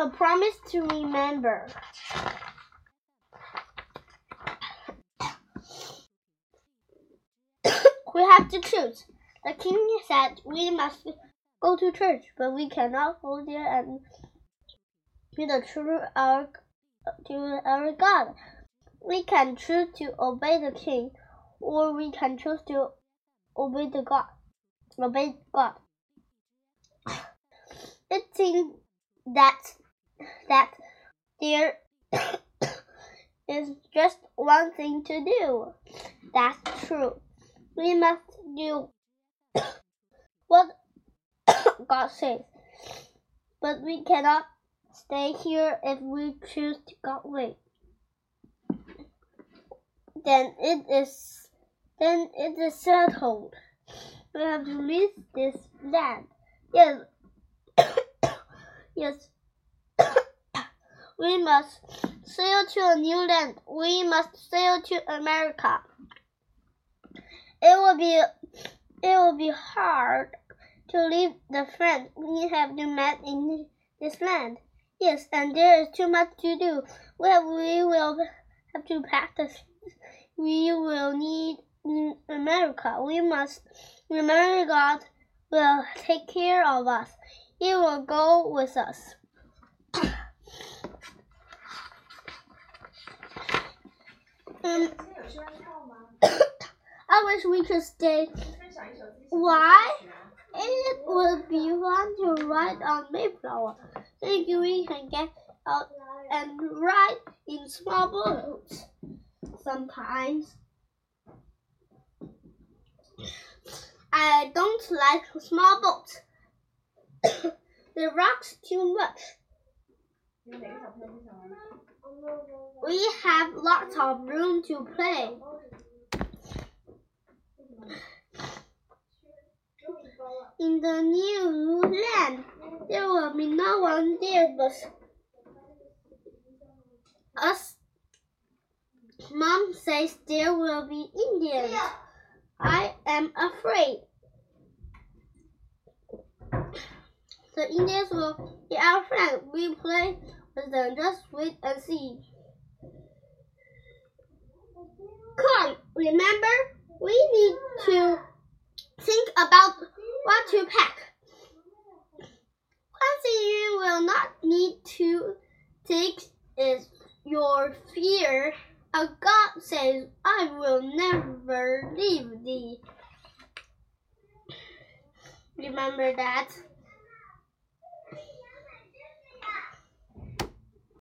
a promise to remember. we have to choose. The king said we must go to church, but we cannot go there and be the true our to our God. We can choose to obey the king, or we can choose to obey the God. Obey God. It seems that that there is just one thing to do. That's true. We must do what God says. But we cannot stay here if we choose to go away. Then it is then it is settled. We have to leave this land. Yes. yes. We must sail to a new land. We must sail to America. It will be it will be hard to leave the friends we have met in this land. Yes, and there is too much to do. Well, we will have to practice. We will need America. We must remember God will take care of us. He will go with us. I wish we could stay. Why? It would be fun to ride on Mayflower. Think we can get out and ride in small boats sometimes. I don't like small boats. the rocks too much. We have lots of room to play. In the new land, there will be no one there but us. Mom says there will be Indians. I am afraid. The Indians will be our friend. We play with them. Just wait and see. Come, remember, we need to think about what to pack. One thing you will not need to take is your fear. A God says, I will never leave thee. Remember that.